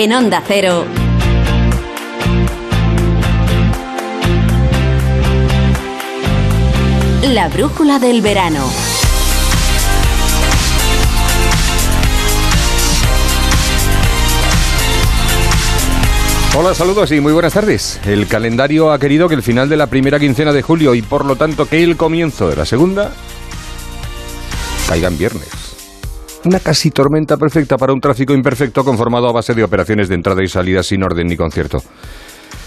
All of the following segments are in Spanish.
En Onda Cero. La brújula del verano. Hola, saludos y muy buenas tardes. El calendario ha querido que el final de la primera quincena de julio y por lo tanto que el comienzo de la segunda caiga en viernes. Una casi tormenta perfecta para un tráfico imperfecto conformado a base de operaciones de entrada y salida sin orden ni concierto.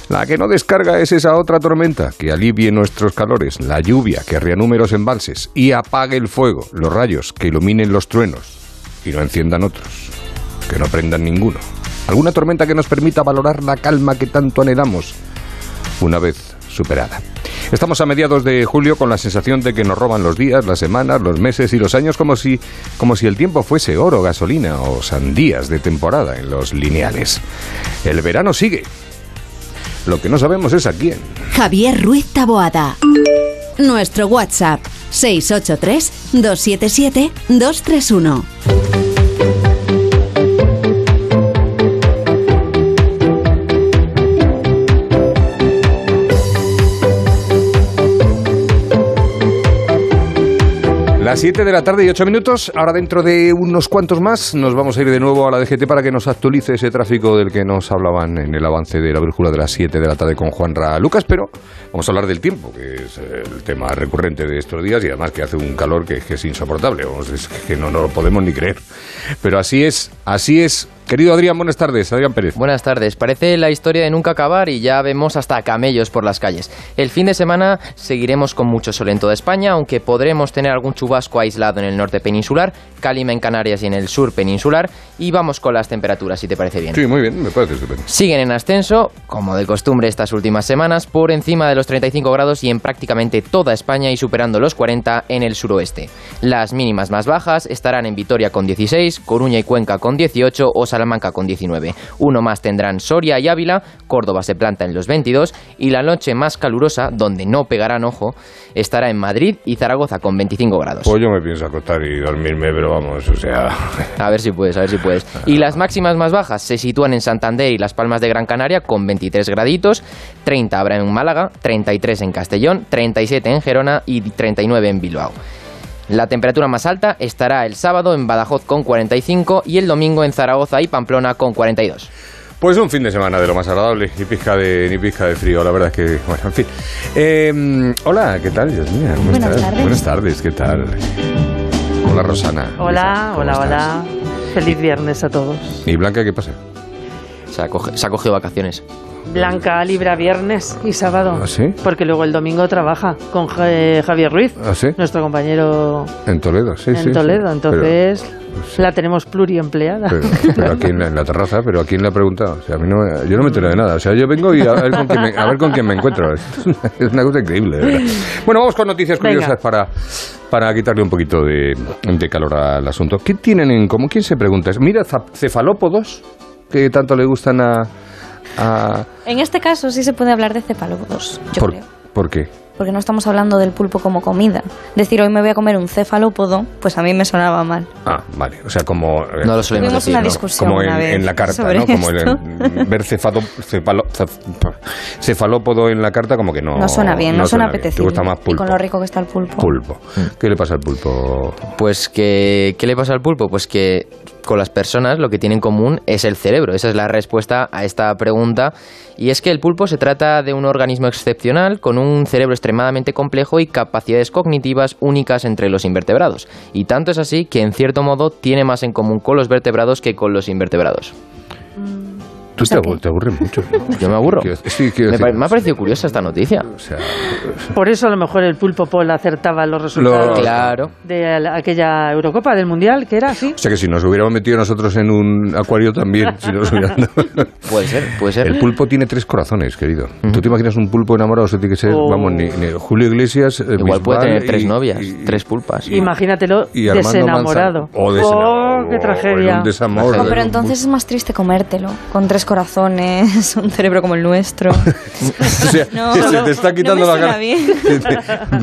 La que no descarga es esa otra tormenta que alivie nuestros calores, la lluvia que reanume los embalses y apague el fuego, los rayos que iluminen los truenos y no enciendan otros, que no prendan ninguno. Alguna tormenta que nos permita valorar la calma que tanto anhelamos una vez superada. Estamos a mediados de julio con la sensación de que nos roban los días, las semanas, los meses y los años como si, como si el tiempo fuese oro, gasolina o sandías de temporada en los lineales. El verano sigue. Lo que no sabemos es a quién. Javier Ruiz Taboada. Nuestro WhatsApp 683 277 231. Las 7 de la tarde y 8 minutos. Ahora dentro de unos cuantos más nos vamos a ir de nuevo a la DGT para que nos actualice ese tráfico del que nos hablaban en el avance de la brújula de las 7 de la tarde con Juan Ra Lucas. Pero vamos a hablar del tiempo, que es el tema recurrente de estos días y además que hace un calor que, es insoportable. Es que no lo podemos ni creer. Pero así es, así es. Querido Adrián, buenas tardes. Adrián Pérez. Buenas tardes. Parece la historia de nunca acabar y ya vemos hasta camellos por las calles. El fin de semana seguiremos con mucho sol en toda España, aunque podremos tener algún chubasco aislado en el norte peninsular, calima en Canarias y en el sur peninsular. Y vamos con las temperaturas, si te parece bien. Sí, muy bien, me parece estupendo. Siguen en ascenso, como de costumbre estas últimas semanas, por encima de los 35 grados y en prácticamente toda España y superando los 40 en el suroeste. Las mínimas más bajas estarán en Vitoria con 16, Coruña y Cuenca con 18 o Salamanca con 19. Uno más tendrán Soria y Ávila, Córdoba se planta en los 22 y la noche más calurosa, donde no pegarán ojo, estará en Madrid y Zaragoza con 25 grados. Pues yo me pienso acostar y dormirme, pero vamos, o sea... A ver si puedes, a ver si puedes. Y las máximas más bajas se sitúan en Santander y Las Palmas de Gran Canaria con 23 graditos, 30 habrá en Málaga, 33 en Castellón, 37 en Gerona y 39 en Bilbao. La temperatura más alta estará el sábado en Badajoz con 45 y el domingo en Zaragoza y Pamplona con 42. Pues un fin de semana de lo más agradable, ni pizca de, ni pizca de frío, la verdad es que, bueno, en fin. Eh, hola, ¿qué tal, Dios mío? ¿Cómo Buenas estás? tardes. Buenas tardes, ¿qué tal? Hola, Rosana. Hola, ¿Cómo hola, estás? hola. Feliz viernes a todos. ¿Y Blanca qué pasa? Se ha, coge- se ha cogido vacaciones. Blanca libra viernes y sábado. ¿Ah, sí? Porque luego el domingo trabaja con Ja- Javier Ruiz, ¿Ah, sí? nuestro compañero En Toledo, sí, en sí. sí. Toledo. Entonces sí. la tenemos pluriempleada. Pero, pero aquí en la, en la terraza, pero ¿a quién le ha preguntado? O sea, a mí no, me- yo no me entero de nada. O sea, yo vengo y a ver con quién me, a ver con quién me encuentro. Es una cosa increíble, verdad. Bueno, vamos con noticias Venga. curiosas para, para quitarle un poquito de, de calor al asunto. ¿Qué tienen en común? ¿Quién se pregunta? Mira, cefalópodos, que tanto le gustan a... a En este caso sí se puede hablar de cefalópodos, yo ¿por, creo. ¿Por qué? Porque no estamos hablando del pulpo como comida. Decir hoy me voy a comer un cefalópodo, pues a mí me sonaba mal. Ah, vale. O sea, como... eh, No lo solemos decir, una ¿no? discusión como en, una vez en la carta, sobre ¿no? Como el- esto. el- ver cefado- cefalo- cef- cefalópodo en la carta como que no... No suena bien, no, suena bien. apetecible. Te gusta más Y pulpo. con lo rico que está el pulpo. Pulpo. ¿Qué le pasa al pulpo? Pues que, ¿qué le pasa al pulpo? Pues que con las personas lo que tiene en común es el cerebro. Esa es la respuesta a esta pregunta. Y es que el pulpo se trata de un organismo excepcional con un cerebro extremadamente complejo y capacidades cognitivas únicas entre los invertebrados. Y tanto es así que en cierto modo tiene más en común con los vertebrados que con los invertebrados. Tú te, abu- te aburres mucho. ¿no? Yo me aburro. Sí, Me, decir, pare- me ha parecido curiosa esta noticia. O sea, Por eso a lo mejor el pulpo Paul acertaba los resultados Lo- Claro. de la- aquella Eurocopa del Mundial, que era así. o sea que si nos hubiéramos metido nosotros en un acuario también, si nos hubieran- Puede ser, puede ser. El pulpo tiene tres corazones, querido. ¿Tú te imaginas un pulpo enamorado? Eso tiene que ser, Oh. vamos, ni, ni Julio Iglesias, eh, Igual puede tener tres y- novias, y- tres pulpas. y- Imagínatelo desenamorado. Manzano. O desenamorado. ¡Oh, qué O tragedia! en un desamor. No, pero entonces es más triste comértelo, con tres corazones, un cerebro como el nuestro. O sea, No, se no, te está no quitando la suena gana. bien.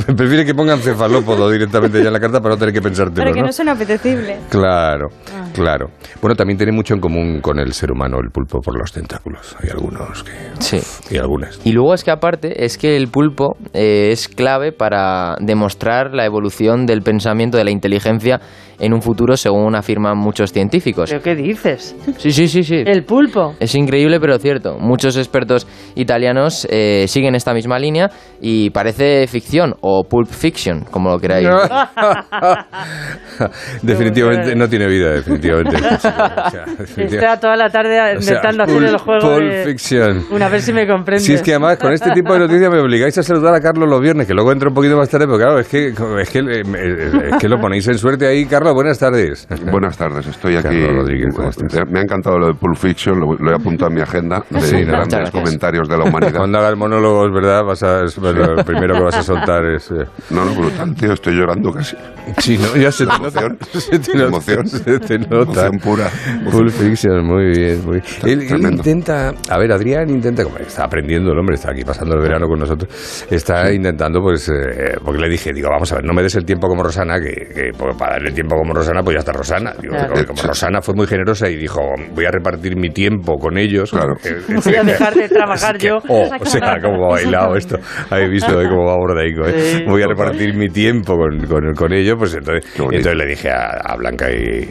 Prefiere que pongan cefalópodo directamente ya en la carta para no tener que pensártelo, Para que ¿no? no suene apetecible. Claro. Claro. Bueno, también tiene mucho en común con el ser humano el pulpo por los tentáculos. Hay algunos que... Sí. Y algunas. Y luego es que aparte es que el pulpo eh, es clave para demostrar la evolución del pensamiento de la inteligencia en un futuro según afirman muchos científicos. ¿Pero qué dices? Sí, sí, sí, sí. El pulpo. Es increíble, pero cierto. Muchos expertos italianos eh, siguen esta misma línea y parece ficción o pulp fiction, como lo queráis. definitivamente no tiene vida, definitivamente. O sea, definitivamente. Está toda la tarde O sea, intentando hacer el juego Pulp de... Fiction. Una, a ver si me comprendes. Si es que además con este tipo de noticias me obligáis a saludar a Carlos los viernes, que luego entro un poquito más tarde, pero claro, es que, es que, eh, es que lo ponéis en suerte ahí. Carlos, buenas tardes. Buenas tardes, estoy aquí. Me ha encantado lo de Pulp Fiction, lo, lo he apuntado en mi agenda de Sí, ¿no? grandes gracias. comentarios de la humanidad. Cuando hagas monólogos, ¿verdad? Vas a, es- bueno, lo primero que vas a soltar es... eh, No, no, brutal, tío, estoy llorando casi. Sí, ¿no? Ya se te nota. Emoción. Se te nota. Emoción. Se te nota. Emoción pura. Pulp Fiction, muy bien. Muy bien. Él, él intenta, a ver, Adrián intenta, como está aprendiendo el hombre, está aquí pasando el verano con nosotros, está intentando, pues, eh, porque le dije, digo, vamos a ver, no me des el tiempo como Rosana, que, que, pues, para darle tiempo como Rosana, pues ya está Rosana. Digo, Claro. pero como Rosana fue muy generosa y dijo, voy a repartir mi tiempo con ellos. Claro. Eh, Voy a dejar de trabajar es que, yo. oh, o sea, cómo ha bailado esto. Habéis visto eh, cómo va bordaico, ¿eh? Sí. Voy a repartir mi tiempo con, con, con ellos, pues entonces, entonces le dije a, a Blanca y,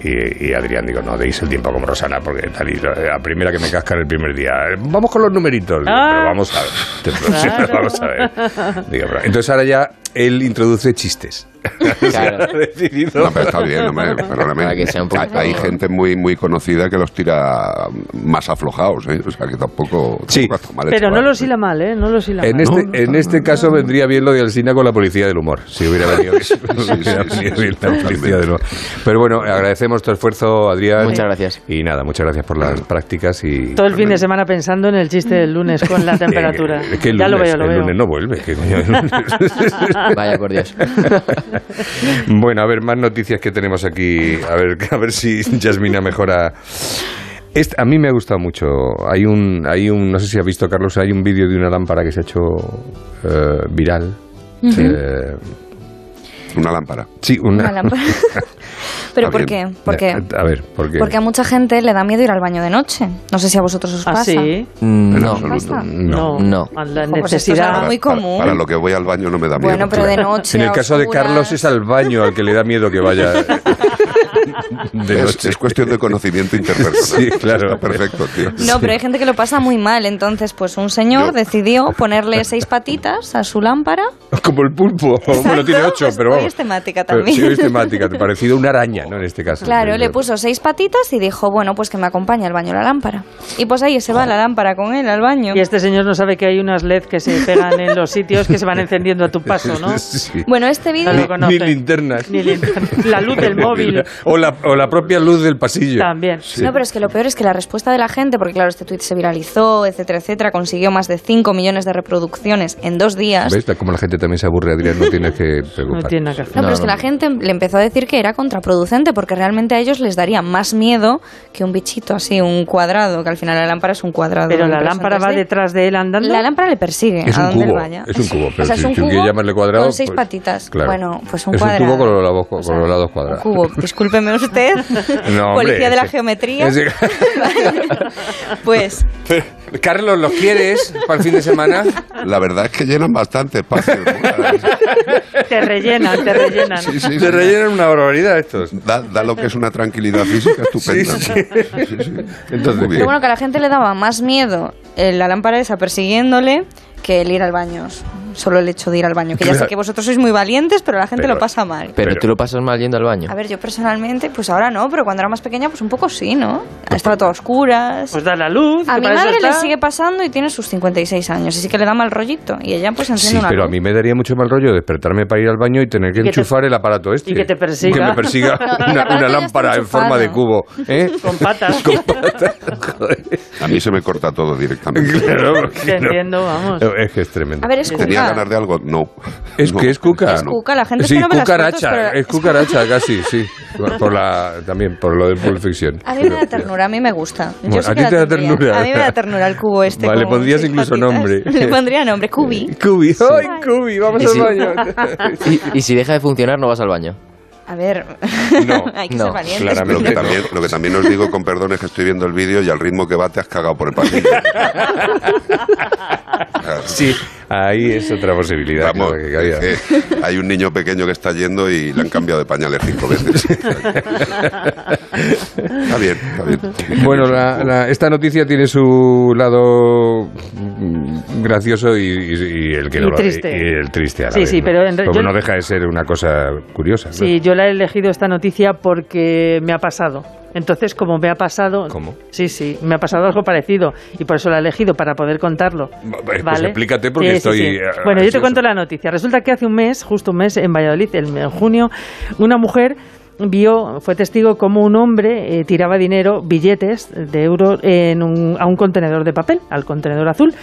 y- Adrián, digo, no deis el tiempo como Rosana, porque tal y la primera que me cascan el primer día, eh, vamos con los numeritos, Digo, Ah. pero vamos a ver, Te- Claro. vamos a ver. Digo, pero- entonces ahora ya él introduce chistes. Claro. No, pero está bien, hombre, perdóname. Que Hay gente muy muy conocida que los tira más aflojados, ¿eh? O sea, que tampoco... Sí. tampoco mal Pero no los hila mal, ¿eh? No los hila En mal. este, no, en no, este no, caso no. vendría bien lo de Alsina con la policía del humor. Si hubiera venido sí, sí, sí. Pero bueno, agradecemos tu esfuerzo, Adrián. Muchas gracias. Y nada, muchas gracias por las prácticas y... Todo el fin de semana pensando en el chiste del lunes con la temperatura. Es que el ya lunes, lo veo, lo el veo. lunes no vuelve. ¿qué coño? El lunes. Vaya por Dios. bueno, a ver, más noticias que tenemos aquí. A ver, a ver si Yasmina mejora. Este- a mí me ha gustado mucho. Hay un, hay un, no sé si has visto, Carlos, hay un vídeo de una lámpara que se ha hecho eh, viral. Eh, Una lámpara. sí, una, Una lámpara. ¿Pero por bien. qué? ¿Por qué? A ver, ¿por qué? Porque a mucha gente le da miedo ir al baño de noche. No sé si a vosotros os ¿Ah, pasa. sí? Mm, No. No. No. A La pues necesidad. algo muy Para- común. Para, lo que voy al baño no me da miedo. Bueno, pero de noche. En el caso de oscuras. Carlos es al baño al que le da miedo que vaya de Es, noche. es cuestión de conocimiento interpersonal. Sí, claro. Está perfecto, tío. No, pero hay gente que lo pasa muy mal. Entonces, pues un señor Yo- decidió ponerle seis patitas a su lámpara. Como el pulpo. Bueno, tiene ocho, pues pero vamos. es temática Pero también. sí, hoy es temática, parecido a una araña, ¿no? En este caso. Claro, Pero- le puso seis patitas y dijo, bueno, pues que me acompañe al baño la lámpara. Y pues ahí se va la lámpara con él al baño. Y este señor no sabe que hay unas LED que se pegan en los sitios que se van encendiendo a tu paso, ¿no? Sí. Bueno, este vídeo... No lo Ni, ni linternas. Ni linterna. La luz del móvil. O la, o la propia luz del pasillo. También. No, pero es que lo peor es que la respuesta de la gente, porque claro, este tuit se viralizó, etcétera, etcétera, consiguió más de 5 millones de reproducciones en dos días. ¿Ves? Como la gente también se aburre, Adrián, no tienes que No preocupar. tiene nada que hacer. No, No, pero es no, que la no. gente le empezó a decir que era contraproducente porque realmente a ellos les daría más miedo que un bichito así, un cuadrado, que al final la lámpara es un cuadrado. Pero la lámpara va 3D. detrás de él andando. La lámpara le persigue Es a un él cubo, vaya. es un cubo, pero o sea, si es un cubo quieres llamarle cuadrado, con seis pues, patitas. claro. Bueno, pues un Es un cuadrado. cubo con los lados- O sea, con los lados cuadrados. Un usted, No, hombre, policía de la ese- geometría. ese- Pues Carlos, ¿los quieres para el fin de semana? La verdad es que llenan bastante espacio. Te rellenan, te rellenan. Sí, sí, rellenan una barbaridad estos. Da, da lo que es una tranquilidad física estupenda. Sí, sí. Sí, sí. Entonces. Pero bueno, que a la gente le daba más miedo eh, la lámpara esa persiguiéndole que el ir al baño. Solo el hecho de ir al baño. Que ya sé que vosotros sois muy valientes, pero la gente Pero- lo pasa mal. Pero, Pero- tú lo pasas mal yendo al baño. A ver, yo personalmente, pues ahora no, pero cuando era más pequeña, pues un poco sí, ¿no? Estaba todo a oscuras. Pues da la luz. a mi madre le sigue pasando y tiene sus 56 años, y sí que le da mal rollito. Y ella pues enciende Sí, una pero a mí me daría mucho mal rollo despertarme para ir al baño y tener que, Y que te- enchufar el aparato este. y que te persiga. Que me persiga No, una, lámpara en forma de cubo. ¿eh? Con patas. Con patas. Joder. A mí se me corta todo directamente. Claro, porque Te no. entiendo, vamos. Es que es tremendo. A ver, es ¿Tenía ganas de algo? No. ¿Es No. que es cuca? Es cuca, la gente es sí, las cucaracha, fotos, pero- es cucaracha casi, sí. Por, por la, también, por lo del Pulp Fiction. A mí me da ternura, a mí me gusta. Yo Bueno, sí a ti la te da tendría. ternura. A mí me da ternura el cubo este. Vale, con pondrías incluso patitas. nombre. Le pondría nombre, Cubi. Cubi, ¡ay, Cubi! Vamos Y al sí. baño. Y, y si deja de funcionar, no vas al baño. A ver, No, hay que no, ser valientes. claramente. Lo que, también, lo que también os digo, con perdón, es que estoy viendo el vídeo y al ritmo que va te has cagado por el pasillo. Sí, ahí es otra posibilidad. Vamos, claro, que cabía. es que hay un niño pequeño que está yendo y le han cambiado de pañales cinco veces. está bien, está bien. Bueno, la- la- esta noticia tiene su lado gracioso y, y- y el que Y no lo- triste. y el triste a la Sí, vez, sí, ¿no? pero en Como yo- no deja de ser una cosa curiosa. ¿no? Sí, yo la he elegido esta noticia porque me ha pasado. Entonces, como me ha pasado... ¿Cómo? Sí, sí, me ha pasado algo parecido y por eso la he elegido, para poder contarlo. Pues ¿vale? explícate porque Sí, estoy, sí. eh, Bueno, yo te cuento la noticia. Resulta que hace un mes, justo un mes, en Valladolid, en, en junio, una mujer vio, fue testigo como un hombre eh, tiraba dinero, billetes de euros, en un- a un contenedor de papel, al contenedor azul.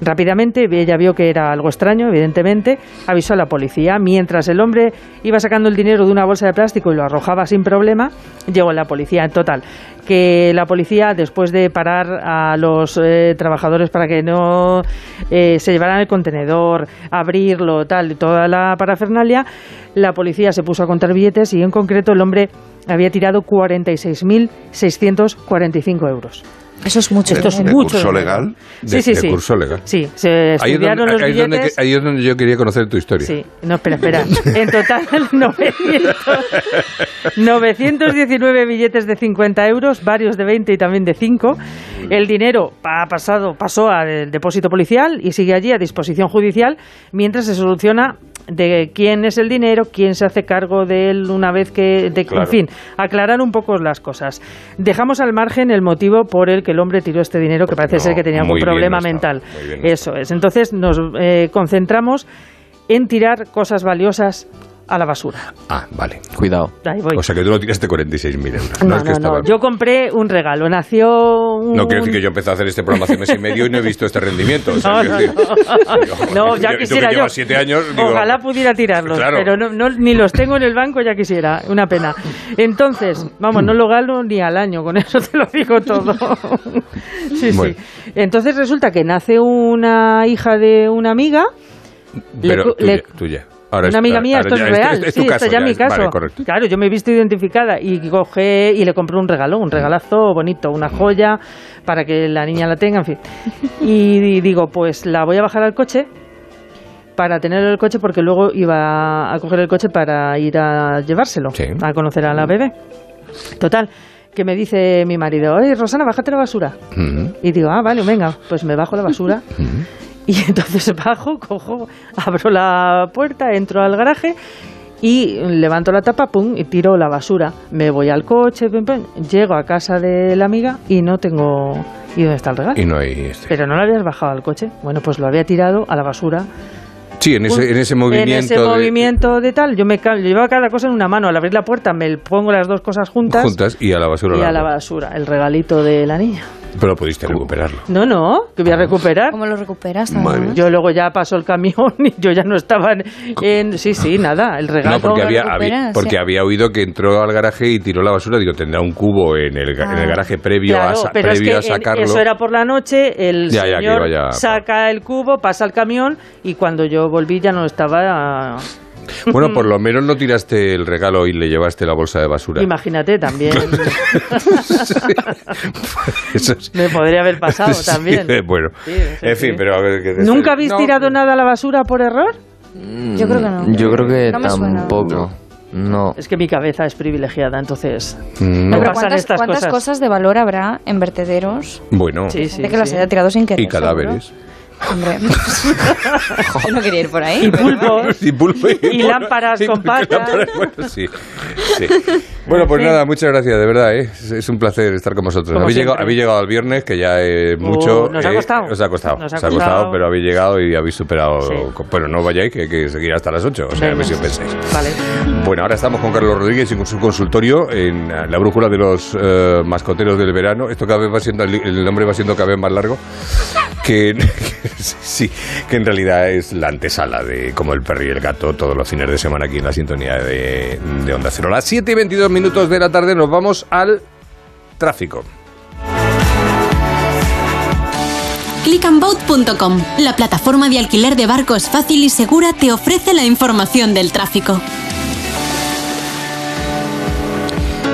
Rápidamente ella vio que era algo extraño, evidentemente, avisó a la policía. Mientras el hombre iba sacando el dinero de una bolsa de plástico y lo arrojaba sin problema, llegó la policía. En total, que la policía, después de parar a los eh, trabajadores para que no eh, se llevaran el contenedor, abrirlo, tal, toda la parafernalia, la policía se puso a contar billetes y en concreto el hombre había tirado 46.645 euros. Eso es mucho. Esto es ¿De mucho curso legal? De- Sí, sí, de sí. curso legal. Sí, se Ahí es, estudiaron donde, los ahí es donde billetes. ahí es donde yo quería conocer tu historia. Sí, no, espera, espera. En total, 900, 919 billetes de 50 euros, varios de 20 y también de 5. El dinero ha pasado, pasó al depósito policial y sigue allí a disposición judicial mientras se soluciona de quién es el dinero, quién se hace cargo de él una vez que, de, Claro. en fin, aclarar un poco las cosas. Dejamos al margen el motivo por el que el hombre tiró este dinero, que Porque parece no, ser que tenía algún problema mental. Eso es. Entonces nos eh, concentramos en tirar cosas valiosas a la basura. Ah, vale. Cuidado. Ahí voy. O sea que tú no tiraste 46.000 euros. no, es que no, estaba- no. Yo compré un regalo. Nació un... No quiero decir que yo empecé a hacer este programa hace mes y medio y no he visto este rendimiento. O sea, No, no, no. No, ya quisiera yo. siete años, digo- Ojalá pudiera tirarlos, Claro. pero no, no- ni los tengo en el banco, ya quisiera. Una pena. Entonces, vamos, no lo gano ni al año, con eso te lo digo todo. Sí, Bueno. sí. Entonces resulta que nace una hija de una amiga. Pero cu- tuya, le- tuya. Ahora una es- amiga mía, ahora esto es ya, real. Es tu sí, caso, esto ya es mi caso. correcto. claro, yo me he visto identificada y coge y le compré un regalo, un regalazo bonito, una joya para que la niña la tenga, en fin. Y digo, pues la voy a bajar al coche para tener el coche porque luego iba a coger el coche para ir a llevárselo, Sí. a conocer a la bebé. Total, que me dice mi marido, oye, Rosana, bájate la basura. Y digo, ah, vale, venga, pues me bajo la basura. Y entonces bajo, cojo, abro la puerta, entro al garaje y levanto la tapa, pum, y tiro la basura. Me voy al coche, pum, pum, llego a casa de la amiga y no tengo... ¿Y dónde está el regalo? Y no hay este. Pero no lo habías bajado al coche. Bueno, pues lo había tirado a la basura. Sí, en ese, en ese movimiento. En ese de- movimiento de tal, yo me yo llevaba cada cosa en una mano. Al abrir la puerta me pongo las dos cosas juntas, juntas y a la basura. y a la basura. El regalito de la niña. Pero pudiste recuperarlo. No, no, que voy a recuperar. ¿Cómo lo recuperas? Yo luego ya pasó el camión y yo ya no estaba en... en- sí, sí, nada, el regalo... No, porque había, había- porque sí. había oído que entró al garaje y tiró la basura. Digo, tendrá un cubo en el, en el Ah. garaje previo, a, Claro, sa- pero es previo que a en- sacarlo. eso era por la noche, el Ya, señor ya- saca el cubo, pasa el camión y cuando yo volví ya no estaba... Bueno, por lo menos no tiraste el regalo y le llevaste la bolsa de basura. Imagínate, también Eso es- me podría haber pasado Sí, también. bueno, Sí, sí, en sí. fin, pero a ver... que- ¿Nunca habéis No, tirado nada a la basura por error? Yo creo que no. Yo creo que No tampoco. No. Es que mi cabeza es privilegiada, entonces... Mm, No No. Pero pasan ¿cuántas, estas cuántas cosas. cosas. de valor habrá en vertederos Bueno, Sí, sí, de que las sí. haya tirado sin querer? y cadáveres. seguro? Hombre, yo no quería ir por ahí. Y pero pulpos. Y, pulpo Y lámparas con patas. bueno, sí, sí. Bueno, pues nada, muchas gracias, de verdad, ¿eh? es, es un placer estar con vosotros. Habéis llegado, habéis llegado al viernes, que ya es mucho. nos ha eh, costado. Os ha costado, Nos ha os ha costado, pero habéis llegado y habéis superado. Sí. Bueno, no vayáis, que hay que seguir hasta las 8, o sea, a ver si os pensáis. Vale. Bueno, ahora estamos con Carlos Rodríguez y con su consultorio en eh, la brújula de los eh, mascoteros del verano. Esto cada vez va siendo, el nombre va siendo cada vez más largo. Que, sí, que en realidad es la antesala de como el perro y el gato todos los fines de semana aquí en la sintonía de, de Onda Cero. A las 7 y 22 minutos de la tarde nos vamos al tráfico. Clickandboat.com, la plataforma de alquiler de barcos fácil y segura, te ofrece la información del tráfico.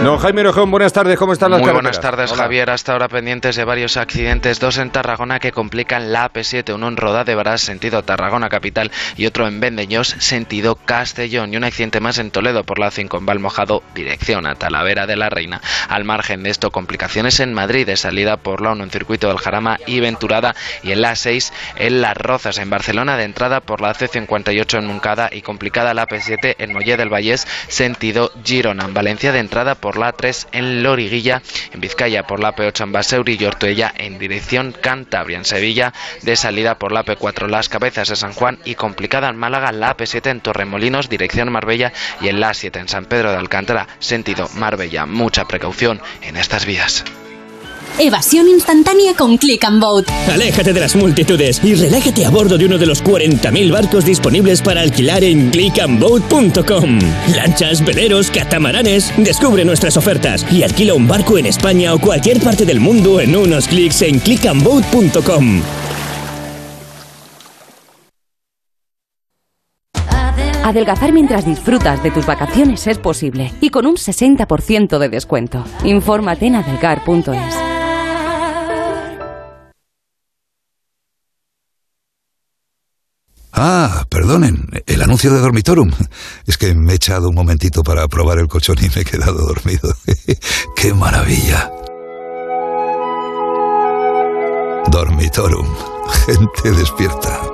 No, Jaime Orejón, buenas tardes, ¿cómo están las Muy carreteras? buenas tardes, Hola. Javier. Hasta ahora pendientes de varios accidentes, dos en Tarragona que complican la AP7, uno en Roda de Barás, sentido Tarragona capital, y otro en Vendeños, sentido Castellón, y un accidente más en Toledo por la 5 en Valmojado, dirección a Talavera de la Reina. Al margen de esto, complicaciones en Madrid de salida por la 1 en circuito del Jarama y Venturada, y en la 6 en Las Rozas, en Barcelona, de entrada por la C58 en Moncada y complicada la AP7 en Molle del Vallés, sentido Girona. En Valencia, de entrada por la 3 en Loriguilla, en Vizcaya por la P8 en Baseuri y Ortuella en dirección Cantabria. En Sevilla, de salida por la P4 Las Cabezas de San Juan y complicada en Málaga la P7 en Torremolinos, dirección Marbella y en la 7 en San Pedro de Alcántara, sentido Marbella. Mucha precaución en estas vías. Evasión instantánea con Click and Boat. Aléjate de las multitudes y relájate a bordo de uno de los 40.000 barcos disponibles para alquilar en clickandboat.com. Lanchas, veleros, catamaranes. Descubre nuestras ofertas y alquila un barco en España o cualquier parte del mundo en unos clics en clickandboat.com. Adelgazar mientras disfrutas de tus vacaciones es posible y con un 60% de descuento. Infórmate en adelgar.es. Ah, perdonen, el anuncio de Dormitorum. Es que me he echado un momentito para probar el colchón y me he quedado dormido. ¡Qué maravilla! Dormitorum, gente despierta.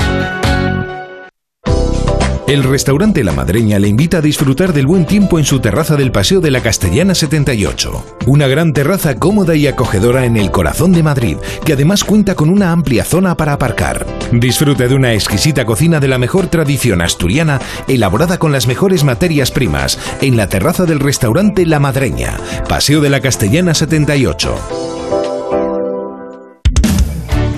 El restaurante La Madreña le invita a disfrutar del buen tiempo en su terraza del Paseo de la Castellana 78. Una gran terraza cómoda y acogedora en el corazón de Madrid, que además cuenta con una amplia zona para aparcar. Disfrute de una exquisita cocina de la mejor tradición asturiana, elaborada con las mejores materias primas, en la terraza del restaurante La Madreña, Paseo de la Castellana 78.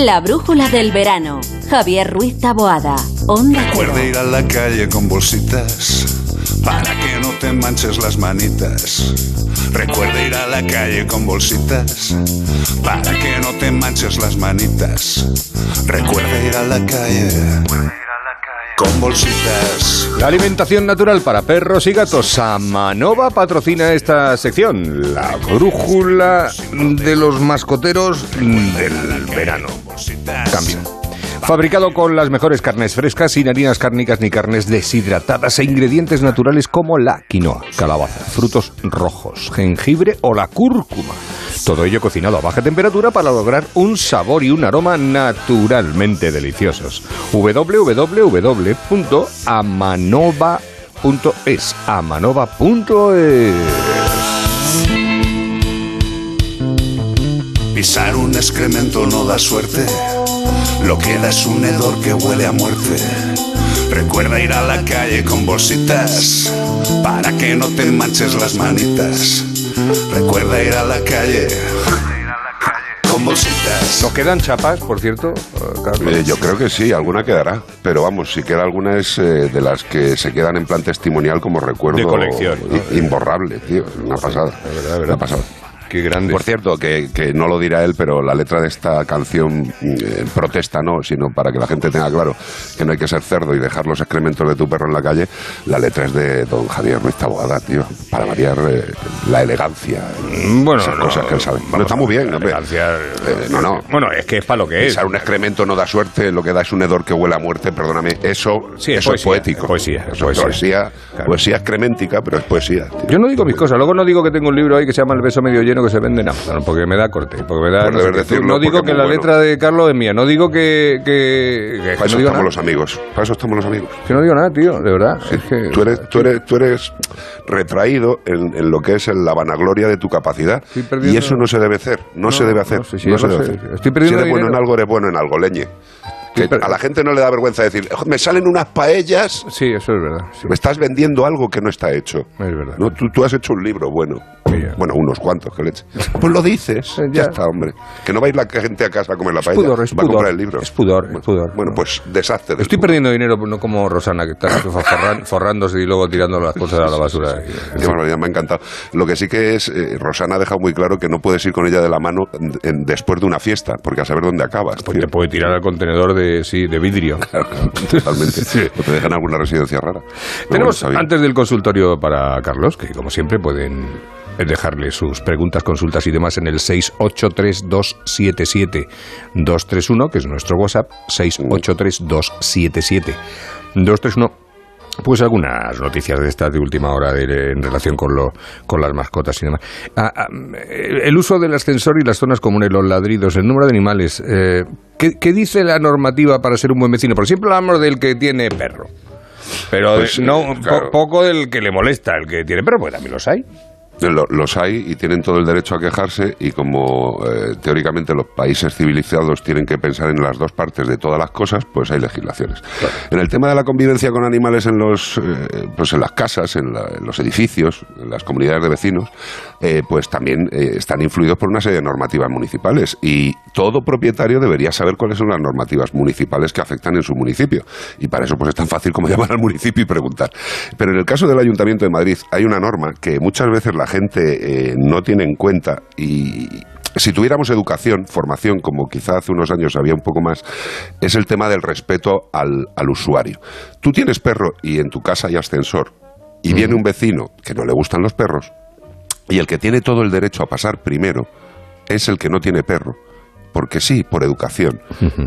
La brújula del verano. Javier Ruiz Taboada. Onda. Recuerda ir a la calle con bolsitas para que no te manches las manitas. Recuerda ir a la calle con bolsitas para que no te manches las manitas. Recuerda ir a la calle con bolsitas. La alimentación natural para perros y gatos. Samanova patrocina esta sección. La brújula de los mascoteros del verano. Cambio. Fabricado con las mejores carnes frescas, sin harinas cárnicas ni carnes deshidratadas e ingredientes naturales como la quinoa, calabaza, frutos rojos, jengibre o la cúrcuma. Todo ello cocinado a baja temperatura para lograr un sabor y un aroma naturalmente deliciosos. www.amanova.es amanova.es Pisar un excremento no da suerte, lo que da es un hedor que huele a muerte. Recuerda ir a la calle con bolsitas para que no te manches las manitas. Recuerda ir a la calle con bolsitas. ¿Nos quedan chapas, por cierto, Carlos? Eh, yo creo que sí, alguna quedará. Pero vamos, si queda alguna es eh, de las que se quedan en plan testimonial como recuerdo. De colección, ¿no? Imborrable, tío. Una pasada. Una pasada. Qué grande. Por cierto, que, que no lo dirá él, pero la letra de esta canción eh, protesta no, sino para que la gente tenga claro que no hay que ser cerdo y dejar los excrementos de tu perro en la calle. La letra es de don Javier Ruiz Taboada, tío. Para variar eh, la elegancia. y Bueno, esas no, cosas que él sabe. Bueno, está muy bien, hombre. Eh, no, no. Bueno, es que es para lo que es. Pisar un excremento no da suerte, lo que da es un hedor que huele a muerte, perdóname. Eso, Sí, es eso es poético. es poesía, es Eso es poesía. poesía, poesía excrementica, pero es poesía. tío. Yo no digo mis cosas, luego no digo que tengo un libro ahí que se llama El beso medio lleno que se vende en Amazon, porque me da corte, porque me da... Pues no, decirlo No digo que la letra de Carlos es mía, no digo que... que, que- Para no eso digo estamos nada. los amigos. Para eso estamos los amigos. Que no digo nada, tío, de verdad. es que... Tú eres, tú eres, tú eres retraído en, en lo que es en la vanagloria de tu capacidad. Y eso no se debe hacer. No, No, se debe hacer. no no se debe. Estoy perdiendo si eres bueno en algo, eres bueno en algo, leñe. Que a la gente no le da vergüenza decir, "Ojo, me salen unas paellas. Sí, eso es verdad. sí. Me estás vendiendo algo que no está hecho. Es verdad. No, tú, tú has hecho un libro bueno. Bueno, unos cuantos, que leche. Pues lo dices. ya está, hombre. Que no va a ir la gente a casa a comer la Es paella. pudor, es va a comprar el libro. Es pudor, es pudor. Bueno, pues deshazte de Estoy perdiendo dinero, no como Rosana, que está forrándose y luego tirando las cosas a la basura. Qué barbaridad, me ha encantado. Lo que sí que es, eh, Rosana ha dejado muy claro que no puedes ir con ella de la mano en- en- después de una fiesta, porque a saber dónde acabas. Pues te puede tirar al contenedor de, sí, de vidrio. Totalmente. O te dejan alguna residencia rara. Pero bueno, Tenemos bien. antes del consultorio para Carlos, que como siempre pueden dejarle sus preguntas, consultas y demás en el 683277231, que es nuestro WhatsApp, 683277231. Pues algunas noticias de estas de última hora de- en relación con, lo, con las mascotas y demás. Ah, ah, el uso del ascensor y las zonas comunes, los ladridos, el número de animales. eh, ¿qué, qué dice la normativa para ser un buen vecino? Por siempre hablamos del que tiene perro. Pero Pues, de- no, eh, po- poco del que le molesta, el que tiene perro, pues también los hay. Lo- los hay y tienen todo el derecho a quejarse y como eh, teóricamente los países civilizados tienen que pensar en las dos partes de todas las cosas, pues hay legislaciones. En el tema de la convivencia con animales en los, eh, pues en las casas, en, la- en los edificios, en las comunidades de vecinos, eh, pues también están influidos por una serie de normativas municipales y todo propietario debería saber cuáles son las normativas municipales que afectan en su municipio y para eso pues es tan fácil como llamar al municipio y preguntar. Pero en el caso del Ayuntamiento de Madrid hay una norma que muchas veces la gente eh, no tiene en cuenta y si tuviéramos educación, formación, como quizá hace unos años había un poco más, es el tema del respeto al, al usuario. Tú tienes perro y en tu casa hay ascensor y viene un vecino que no le gustan los perros y el que tiene todo el derecho a pasar primero es el que no tiene perro. Porque sí, por educación.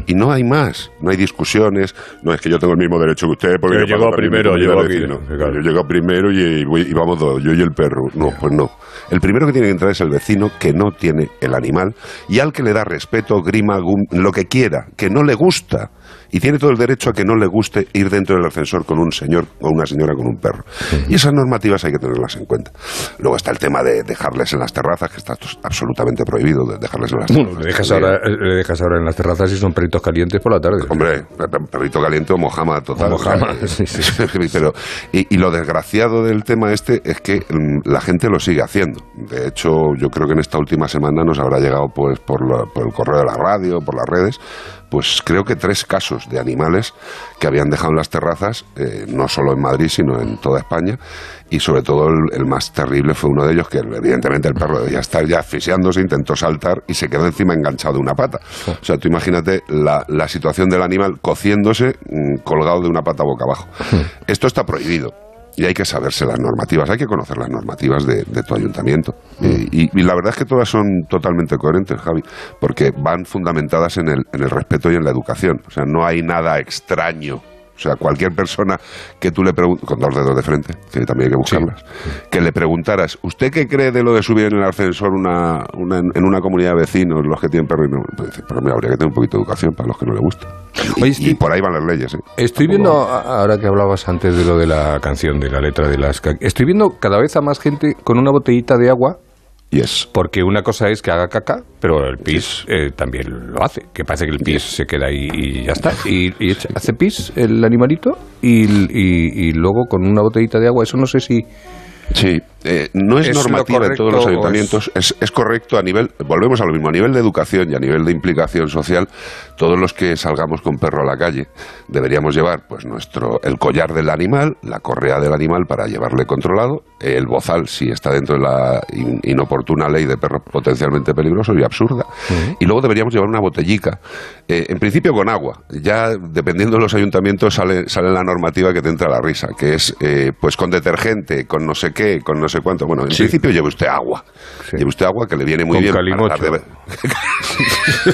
Y no hay más, no hay discusiones, no es que yo tengo el mismo derecho que usted, porque Yo yo llego primero, aquí, claro. Yo llego primero y, voy- y vamos dos, yo y el perro. No, pues no. El primero que tiene que entrar es el vecino que no tiene el animal y al que le da respeto, grima, gum, lo que quiera, que no le gusta. Y tiene todo el derecho a que no le guste ir dentro del ascensor con un señor o una señora con un perro. Y esas normativas hay que tenerlas en cuenta. Luego está el tema de dejarles en las terrazas, que está absolutamente prohibido de dejarles en las terrazas. Bueno, le dejas, ahora, le dejas ahora en las terrazas y son perritos calientes por la tarde. Hombre, per- perrito caliente o mojama total. O mojama, Pero, y, y lo desgraciado del tema este es que mm, la gente lo sigue haciendo. De hecho, yo creo que en esta última semana nos habrá llegado pues por, la- por el correo de la radio, por las redes, pues creo que tres casos de animales que habían dejado en las terrazas, eh, no solo en Madrid, sino en toda España. Y sobre todo el, el más terrible fue uno de ellos, que evidentemente el perro debía estar ya asfixiándose, intentó saltar y se quedó encima enganchado de una pata. O sea, tú imagínate la, la situación del animal cociéndose mm, colgado de una pata boca abajo. Esto está prohibido. Y hay que saberse las normativas, hay que conocer las normativas de, tu ayuntamiento. Eh, y, y la verdad es que todas son totalmente coherentes, Javi, porque van fundamentadas en el, en el respeto y en la educación. O sea, no hay nada extraño. O sea, cualquier persona que tú le preguntes, con dos dedos de frente, que también hay que buscarlas, que le preguntaras, ¿usted qué cree de lo de subir en el ascensor una, una- en una comunidad de vecinos, los que tienen perro y no? Pues pero hombre, habría que tener un poquito de educación para los que no le gusta. Y, y por ahí van las leyes, ¿eh? Estoy viendo, ahora que hablabas antes de lo de la canción, de la letra de las... Estoy viendo cada vez a más gente con una botellita de agua. Yes. Porque una cosa es que haga caca, pero el pis eh, también lo hace. Que parece que el pis se queda ahí y ya está. Y, y echa- hace pis el animalito y, y- y luego con una botellita de agua. Eso no sé si... Sí, eh, no es, ¿Es lo normativa en todos los ayuntamientos, es... es correcto a nivel, volvemos a lo mismo, a nivel de educación y a nivel de implicación social, todos los que salgamos con perro a la calle deberíamos llevar pues nuestro el collar del animal, la correa del animal para llevarle controlado, el bozal si está dentro de la in- inoportuna ley de perros potencialmente peligrosos y absurda, y luego deberíamos llevar una botellica, eh, en principio con agua, ya dependiendo de los ayuntamientos sale, sale la normativa que te entra la risa, que es eh, pues con detergente, con no sé qué, con no sé cuánto, bueno, en principio lleve usted agua, lleve usted agua que le viene muy Con bien. para calimocho. de-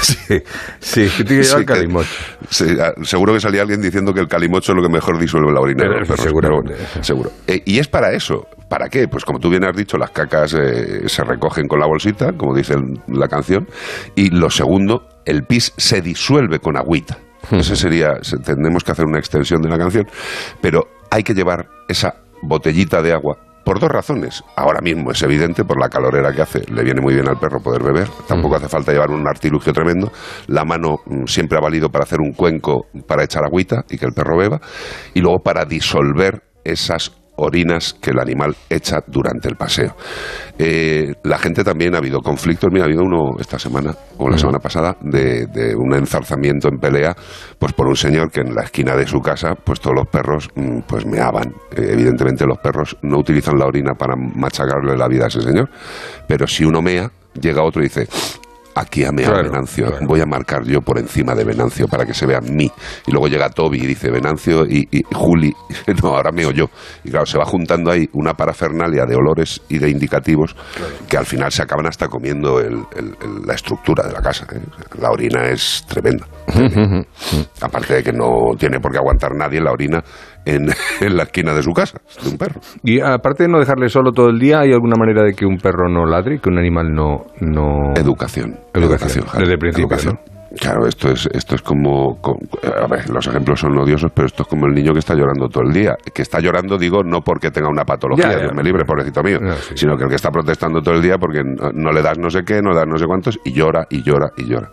sí, sí, que tiene que llevar Sí, calimocho. sí, ah, seguro que salía alguien diciendo que el calimocho es lo que mejor disuelve la orina de Pero los eso perros. seguramente. pero seguro. Eh, y es para eso. ¿Para qué? Pues como tú bien has dicho, las cacas eh, se recogen con la bolsita, como dice el- la canción. Y lo segundo, el pis se disuelve con agüita. Ese sería, se- tendremos que hacer una extensión de la canción. Pero hay que llevar esa botellita de agua por dos razones. Ahora mismo es evidente por la calorera que hace. Le viene muy bien al perro poder beber. Tampoco hace falta llevar un artilugio tremendo. La mano mm, siempre ha valido para hacer un cuenco para echar agüita y que el perro beba. Y luego para disolver esas orinas que el animal echa durante el paseo. Eh, la gente también ha habido conflictos, mira, ha habido uno esta semana o la semana pasada de, de un enzarzamiento en pelea, pues por un señor que en la esquina de su casa, pues todos los perros mm, pues meaban. Eh, evidentemente los perros no utilizan la orina para machacarle la vida a ese señor, pero si uno mea, llega otro y dice, aquí meado Claro, Venancio, voy a marcar yo por encima de Venancio para que se vea mí. Y luego llega Toby y dice Venancio y, y Juli, no, ahora meo yo. Y claro, se va juntando ahí una parafernalia de olores y de indicativos que al final se acaban hasta comiendo el- el- el- la estructura de la casa. ¿eh? La orina es tremenda. Aparte de que no tiene por qué aguantar nadie la orina en, en la esquina de su casa, de un perro. Y aparte de no dejarle solo todo el día, ¿hay alguna manera de que un perro no ladre, que un animal no... no... Educación. Educación, Javi, desde el principio, educación. Claro, esto es, esto es como, co- A ver, los ejemplos son odiosos, pero esto es como el niño que está llorando todo el día. Que está llorando, digo, no porque tenga una patología, Ya, ya. Dios me libre, pobrecito mío, sino que el que está protestando todo el día porque no, no le das no sé qué, no le das no sé cuántos, y llora, y llora, y llora.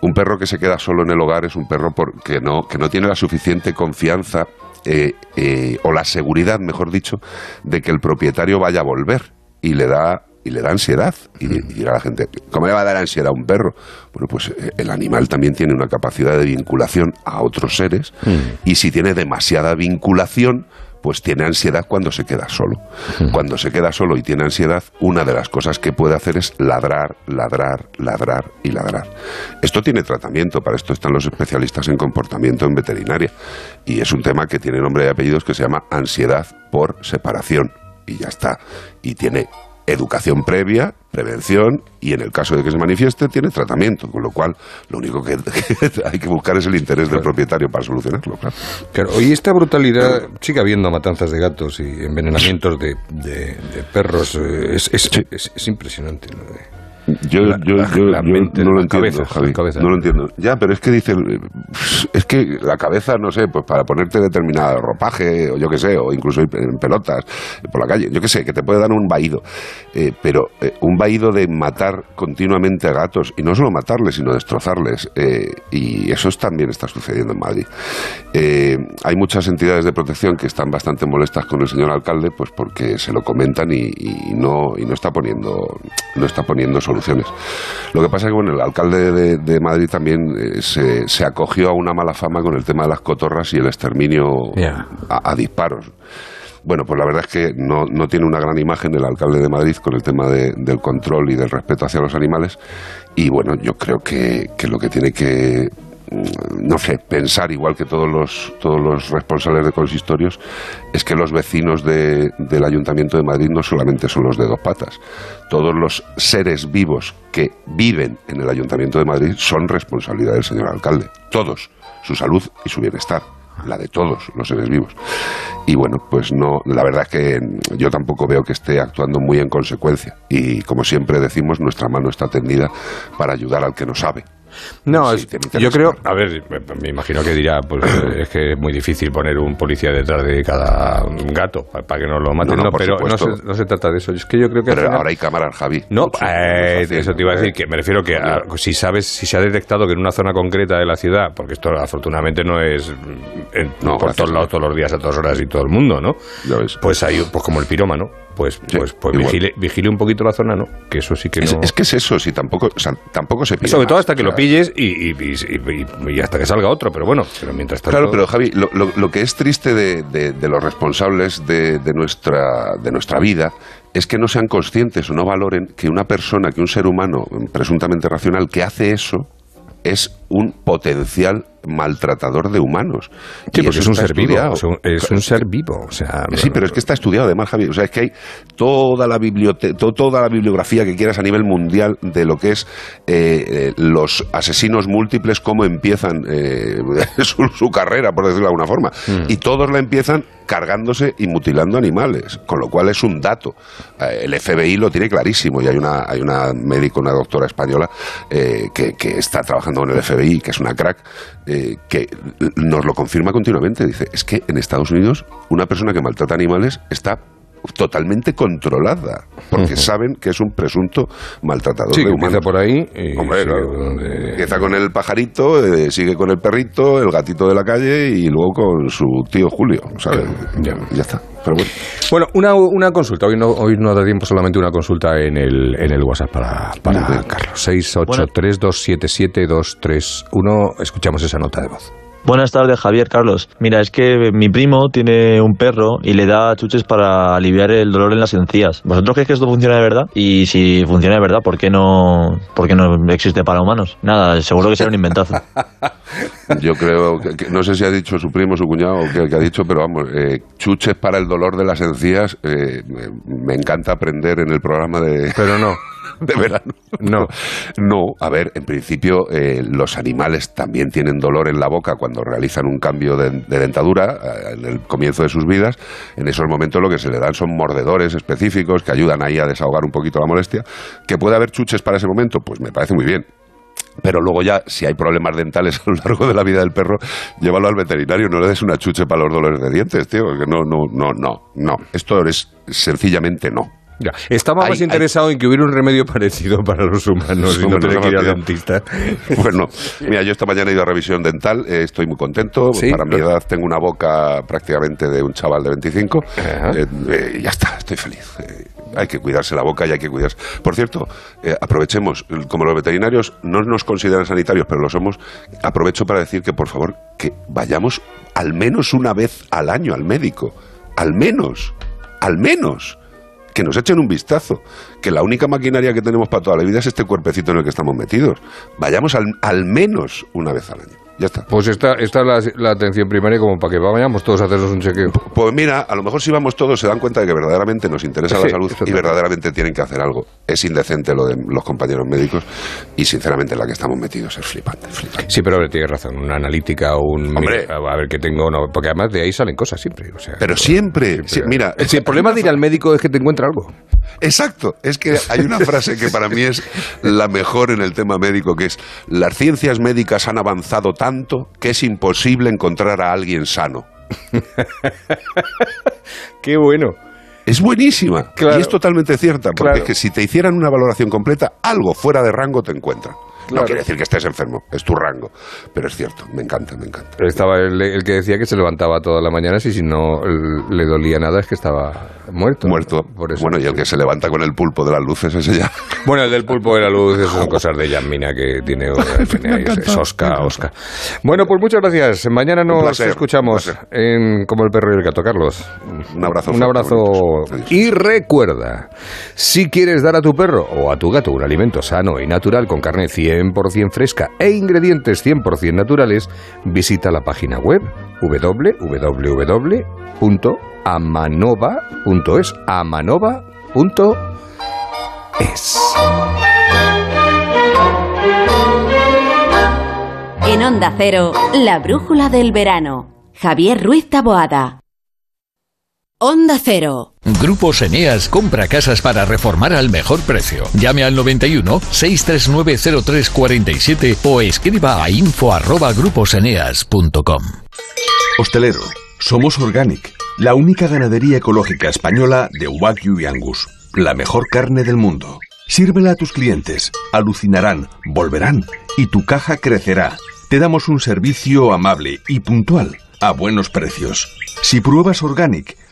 Un perro que se queda solo en el hogar es un perro por- que, no, que no tiene la suficiente confianza eh, eh, o la seguridad, mejor dicho, de que el propietario vaya a volver y le da y le da ansiedad. Y, y dirá la gente ¿cómo le va a dar ansiedad a un perro? bueno pues eh, el animal también tiene una capacidad de vinculación a otros seres y si tiene demasiada vinculación pues tiene ansiedad cuando se queda solo. Cuando se queda solo y tiene ansiedad, una de las cosas que puede hacer es ladrar, ladrar, ladrar y ladrar. Esto tiene tratamiento, para esto están los especialistas en comportamiento en veterinaria. Y es un tema que tiene nombre y apellidos que se llama ansiedad por separación. Y ya está. Y tiene educación previa, prevención y en el caso de que se manifieste tiene tratamiento, con lo cual lo único que, que hay que buscar es el interés del propietario para solucionarlo. Claro. Claro, hoy esta brutalidad, sigue habiendo matanzas de gatos y envenenamientos de, de- de perros, eh, es, es, es- es impresionante. ¿no? Yo, La- yo, la- yo- la yo mente, no lo entiendo, cabeza, Javi. la cabeza. No lo entiendo. Ya, pero es que dicen, es que la cabeza, no sé, pues para ponerte determinado ropaje, o yo qué sé, o incluso ir en pelotas por la calle, yo qué sé, que te puede dar un vaído. Eh, pero eh, un vaído de matar continuamente a gatos, y no solo matarles, sino destrozarles. eh, y eso es- también está sucediendo en Madrid. Eh, hay muchas entidades de protección que están bastante molestas con el señor alcalde, pues porque se lo comentan y, y no, y no está poniendo, no está poniendo soluciones. Lo que pasa es que bueno, el alcalde de, de Madrid también eh, se, se acogió a una mala fama con el tema de las cotorras y el exterminio a, a disparos. Bueno, pues la verdad es que no, no tiene una gran imagen el alcalde de Madrid con el tema de- del control y del respeto hacia los animales. Y bueno, yo creo que, que lo que tiene que no sé, pensar igual que todos los, todos los responsables de consistorios, es que los vecinos de- del Ayuntamiento de Madrid no solamente son los de dos patas. Todos los seres vivos que viven en el Ayuntamiento de Madrid son responsabilidad del señor alcalde. Todos. Su salud y su bienestar. La de todos los seres vivos. Y bueno, pues no, la verdad es que yo tampoco veo que esté actuando muy en consecuencia. Y como siempre decimos, nuestra mano está tendida para ayudar al que no sabe. No, Sí, es- tiene yo creo, a ver, me- imagino que dirá, pues es que es muy difícil poner un policía detrás de cada gato para que no lo maten, No, no, pero no se, no se trata de eso. Es que yo creo que Pero final- ahora hay cámaras, Javi. No, eh, fácil, eso te iba a decir, ¿eh? que me refiero que ah, si sabes, si se ha detectado que en una zona concreta de la ciudad, porque esto afortunadamente no es en- No, por todos a lados, todos los días, a todas horas y todo el mundo, ¿no? Ya ves. Pues hay, pues como el pirómano, pues, pues, pues igual. vigile, vigile un poquito la zona, ¿no? Que eso sí que Es, no... es que es eso, si tampoco, o sea, tampoco se pide. Sobre todo hasta que lo pilles y, y- y- y- y hasta que salga otro, pero bueno, pero mientras tanto... Claro, pero Javi, lo, lo- lo que es triste de, de- de los responsables de, de nuestra, de nuestra vida es que no sean conscientes o no valoren que una persona, que un ser humano presuntamente racional que hace eso es un potencial maltratador de humanos. Sí, porque es un ser vivo, estudiado. es un, es un ser vivo, o sea... Sí, pero es que está estudiado además, Javi. O sea, es que hay toda la, toda la bibliografía que quieras a nivel mundial de lo que es eh, eh, los asesinos múltiples, cómo empiezan eh, su, su carrera, por decirlo de alguna forma. Mm. Y todos la empiezan cargándose y mutilando animales, con lo cual es un dato. El FBI lo tiene clarísimo y hay una, hay una médico, una doctora española eh, que, que está trabajando en el FBI, que es una crack, eh, que nos lo confirma continuamente. Dice, es que en Estados Unidos una persona que maltrata animales está totalmente controlada, porque saben que es un presunto maltratador Sí, de humanos. empieza por ahí y Hombre, sigue claro. donde- Empieza con el pajarito, eh, sigue con el perrito, el gatito de la calle y luego con su tío Julio, ¿sabes? Ya, ya está. Pero bueno. Bueno, una, una consulta. Hoy no, hoy no da tiempo solamente una consulta en el, en el WhatsApp para, para Carlos. 683272331. Escuchamos esa nota de voz. Buenas tardes, Javier Carlos. Mira, es que mi primo tiene un perro y le da chuches para aliviar el dolor en las encías. ¿Vosotros creéis que esto funciona de verdad? Y si funciona de verdad, ¿por qué no, por qué no existe para humanos? Nada, seguro que será un inventazo. Yo creo que, que- no sé si ha dicho su primo, su cuñado o qué, qué ha dicho, pero vamos, eh, chuches para el dolor de las encías. eh, me, me encanta aprender en el programa de. Pero no. De verano. No. No, a ver, en principio eh, los animales también tienen dolor en la boca cuando realizan un cambio de, de dentadura eh, en el comienzo de sus vidas. En esos momentos lo que se le dan son mordedores específicos que ayudan ahí a desahogar un poquito la molestia. ¿Que puede haber chuches para ese momento? Pues me parece muy bien. Pero luego ya, si hay problemas dentales a lo largo de la vida del perro, llévalo al veterinario, no le des una chuche para los dolores de dientes, tío, que no, no, no, no, no. Esto es sencillamente no. Ya. Estaba Hay- más hay- interesado en que hubiera un remedio parecido para los humanos y no tener que ir al dentista. Bueno, mira, yo esta mañana he ido a revisión dental, eh, estoy muy contento. Sí, Para mi edad tengo una boca prácticamente de un chaval de 25. Eh, eh, ya está, estoy feliz. Eh, hay que cuidarse la boca y hay que cuidarse. Por cierto, aprovechemos, como los veterinarios no nos consideran sanitarios, pero lo somos, aprovecho para decir que por favor que vayamos al menos una vez al año al médico. Al menos, al menos que nos echen un vistazo, que la única maquinaria que tenemos para toda la vida es este cuerpecito en el que estamos metidos. Vayamos al, al menos una vez al año. Ya está. Pues esta, esta es la, la atención primaria como para que vayamos todos a hacernos un chequeo. Pues mira, a lo mejor si vamos todos se dan cuenta de que verdaderamente nos interesa Sí, la salud y verdaderamente tienen que hacer algo. Es indecente lo de los compañeros médicos y sinceramente en la que estamos metidos es flipante, flipante. Sí, pero tienes razón, una analítica o un... Hombre. mira, a ver que tengo... No, porque además de ahí salen cosas siempre. O sea, Pero siempre, sí, mira, Si el problema de ir al médico es que te encuentra algo. Exacto, es que hay una frase que para mí es la mejor en el tema médico, que es, las ciencias médicas han avanzado tanto que es imposible encontrar a alguien sano. Qué bueno. Es buenísima Claro. y es totalmente cierta, porque Claro. es que si te hicieran una valoración completa, algo fuera de rango te encuentran. Claro. No quiere decir que estés enfermo, es tu rango, pero es cierto, me encanta, me encanta. Estaba el, el que decía que se levantaba todas las mañanas y si no le dolía nada es que estaba muerto. Muerto. Por eso. Bueno, y el que se levanta con el pulpo de las luces, ese ya. Bueno, el del pulpo de la luz, son cosas de Yasmina que tiene, tiene ahí, es Oscar, Oscar. Bueno, pues muchas gracias. Mañana nos placer, escuchamos en Como el perro y el gato, Carlos. Un abrazo. Un abrazo. Y recuerda, si quieres dar a tu perro o a tu gato un alimento sano y natural con carne 100 100% fresca e ingredientes 100% naturales, visita la página web www.amanova.es. Amanova.es. En Onda Cero, la brújula del verano. Javier Ruiz Taboada. Onda Cero. Grupos Eneas compra casas para reformar al mejor precio. Llame al 91 639 0347 o escriba a info arroba gruposeneas.com. Hostelero, somos Organic, la única ganadería ecológica española de Wagyu y Angus, la mejor carne del mundo. Sírvela a tus clientes, alucinarán, volverán y tu caja crecerá. Te damos un servicio amable y puntual, a buenos precios. Si pruebas Organic,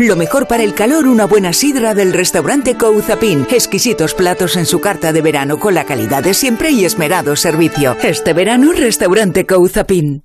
Lo mejor para el calor, una buena sidra del restaurante Couzapin. Exquisitos platos en su carta de verano con la calidad de siempre y esmerado servicio. Este verano, restaurante Couzapin.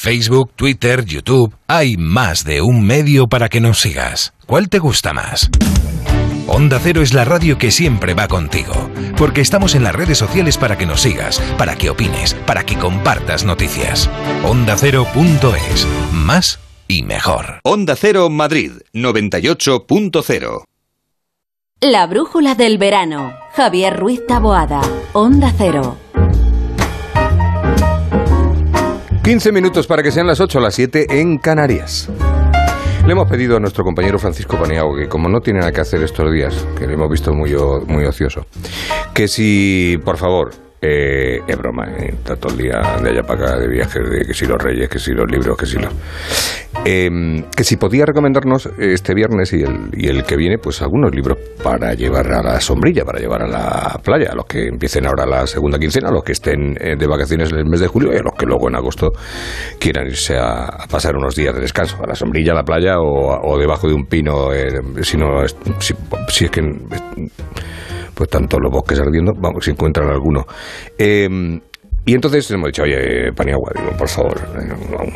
Facebook, Twitter, YouTube, hay más de un medio para que nos sigas. ¿Cuál te gusta más? Onda Cero es la radio que siempre va contigo, porque estamos en las redes sociales para que nos sigas, para que opines, para que compartas noticias. OndaCero.es, más y mejor. Onda Cero Madrid, 98.0. La brújula del verano. Javier Ruiz Taboada. Onda Cero. 15 minutos para que sean las 8 o las 7 en Canarias. Le hemos pedido a nuestro compañero Francisco Paniago, que como no tiene nada que hacer estos días, que le hemos visto muy, muy ocioso, que si, por favor, eh, es broma, eh, está todo el día de allá para acá de viajes, de que si los reyes, que si los libros, que si los... Eh, que si podía recomendarnos este viernes y el, y el que viene, pues algunos libros para llevar a la sombrilla, para llevar a la playa, a los que empiecen ahora la segunda quincena, a los que estén eh, de vacaciones en el mes de julio y a los que luego en agosto quieran irse a, pasar unos días de descanso, a la sombrilla, a la playa o, debajo de un pino, eh, si, no si es que pues tanto los bosques ardiendo, vamos, si encuentran alguno. Eh, y entonces hemos dicho, oye, Paniagua, digo, por favor, eh,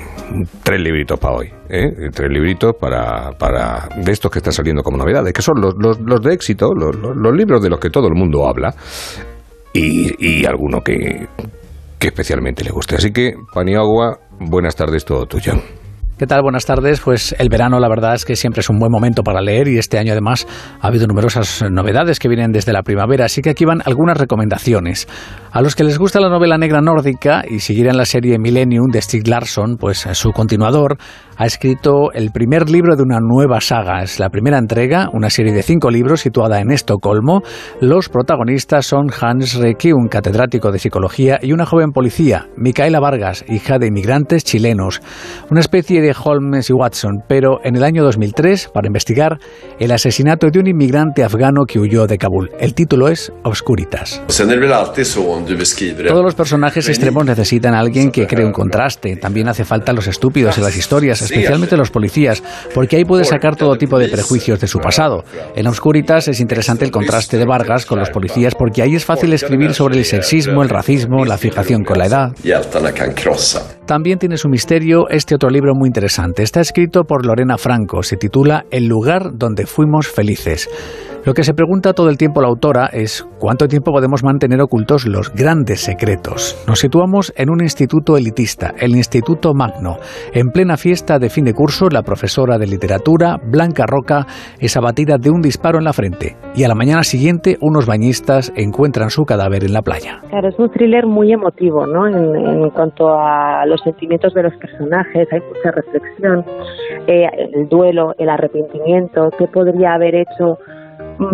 tres libritos para hoy, ¿eh? tres libritos para, para de estos que están saliendo como novedades, que son los, los, los de éxito, los, los- los libros de los que todo el mundo habla, y, y alguno que, que especialmente le guste. Así que, Paniagua, buenas tardes, todo tuyo. ¿Qué tal? Buenas tardes. Pues el verano la verdad es que siempre es un buen momento para leer y este año además ha habido numerosas novedades que vienen desde la primavera, así que aquí van algunas recomendaciones. A los que les gusta la novela negra nórdica y siguieran la serie Millennium de Stig Larsson, pues su continuador ha escrito el primer libro de una nueva saga. Es la primera entrega, una serie de cinco libros situada en Estocolmo. Los protagonistas son Hans Recke, un catedrático de psicología, y una joven policía, Micaela Vargas, hija de inmigrantes chilenos. Una especie de Holmes y Watson, pero en el año 2003 para investigar el asesinato de un inmigrante afgano que huyó de Kabul. El título es Obscuritas. Todos los personajes extremos necesitan a alguien que cree un contraste. También hace falta los estúpidos en las historias, especialmente los policías, porque ahí puede sacar todo tipo de prejuicios de su pasado. En Obscuritas es interesante el contraste de Vargas con los policías, porque ahí es fácil escribir sobre el sexismo, el racismo, la fijación con la edad. También tiene su misterio este otro libro muy interesante. Está escrito por Lorena Franco. Se titula El lugar donde fuimos felices. Lo que se pregunta todo el tiempo la autora es cuánto tiempo podemos mantener ocultos los grandes secretos. Nos situamos en un instituto elitista, el Instituto Magno. En plena fiesta de fin de curso, la profesora de literatura, Blanca Roca, es abatida de un disparo en la frente y a la mañana siguiente unos bañistas encuentran su cadáver en la playa. Claro, es un thriller muy emotivo, ¿no? En, en cuanto a los sentimientos de los personajes, hay mucha reflexión, eh, el duelo, el arrepentimiento, qué podría haber hecho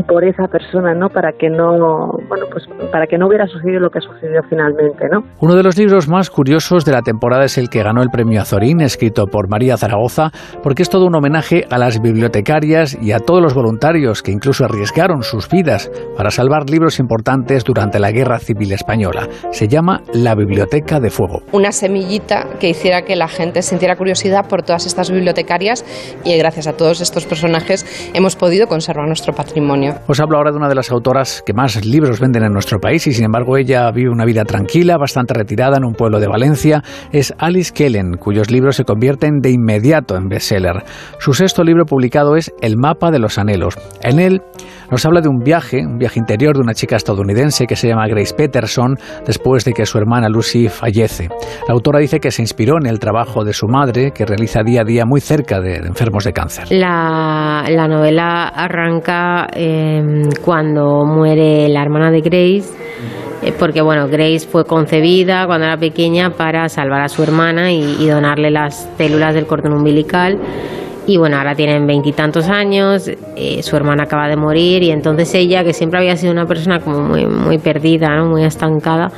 por esa persona, ¿no? Para que no, bueno, pues para que no hubiera sucedido lo que ha sucedido finalmente, ¿no? Uno de los libros más curiosos de la temporada es el que ganó el premio Azorín, escrito por María Zaragoza, porque es todo un homenaje a las bibliotecarias y a todos los voluntarios que incluso arriesgaron sus vidas para salvar libros importantes durante la Guerra Civil Española. Se llama La Biblioteca de Fuego. Una semillita que hiciera que la gente sintiera curiosidad por todas estas bibliotecarias y gracias a todos estos personajes hemos podido conservar nuestro patrimonio. Os hablo ahora de una de las autoras que más libros venden en nuestro país y sin embargo ella vive una vida tranquila, bastante retirada en un pueblo de Valencia. Es Alice Kellen, cuyos libros se convierten de inmediato en bestseller. Su sexto libro publicado es El mapa de los anhelos. En él nos habla de un viaje, un viaje interior de una chica estadounidense que se llama Grace Peterson después de que su hermana Lucy fallece. La autora dice que se inspiró en el trabajo de su madre, que realiza día a día muy cerca de, enfermos de cáncer. La, la novela arranca eh, cuando muere la hermana de Grace eh, porque bueno, Grace fue concebida cuando era pequeña para salvar a su hermana y donarle las células del cordón umbilical y bueno, ahora tienen veintitantos años, eh, su hermana acaba de morir y entonces ella, que siempre había sido una persona como muy, muy perdida, ¿no? muy estancada,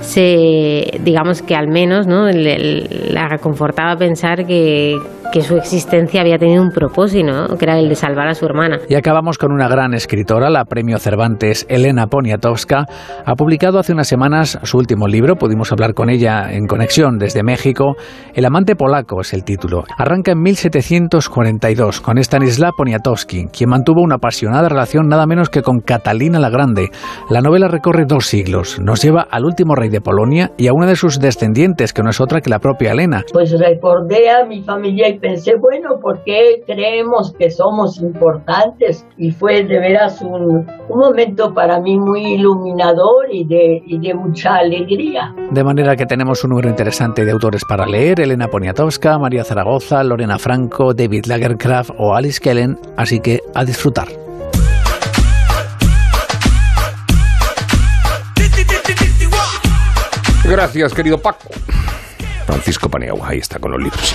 se, digamos que al menos ¿no? la reconfortaba pensar que, que su existencia había tenido un propósito, ¿no? que era el de salvar a su hermana. Y acabamos con una gran escritora, la premio Cervantes Elena Poniatowska. Ha publicado hace unas semanas su último libro, pudimos hablar con ella en conexión desde México. El amante polaco es el título. Arranca en 1740 42 con Stanislav Poniatowski, quien mantuvo una apasionada relación nada menos que con Catalina la Grande. La novela recorre dos siglos, nos lleva al último rey de Polonia y a una de sus descendientes, que no es otra que la propia Elena. Pues recordé a mi familia y pensé, bueno, ¿por qué creemos que somos importantes? Y fue de veras un, un momento para mí muy iluminador y de, y de mucha alegría. De manera que tenemos un número interesante de autores para leer, Elena Poniatowska, María Zaragoza, Lorena Franco, David Lagercraft o Alice Kellen, así que a disfrutar. Gracias, querido Paco. Francisco Paniagua, ahí está con los libros.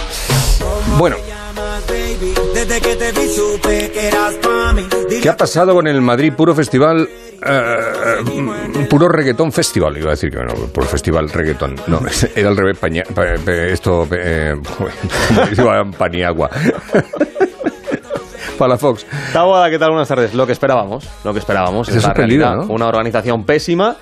Bueno. ¿Qué ha pasado con el Madrid Puro Festival? Uh, puro Reggaetón Festival, iba a decir que no, Puro Festival Reggaetón. No, era al revés, paña, pa, pa, esto, eh, Paniagua. Para Fox. Taboada, ¿qué tal? Buenas tardes. Lo que esperábamos, lo que esperábamos. Es realidad, ¿no? Una organización pésima.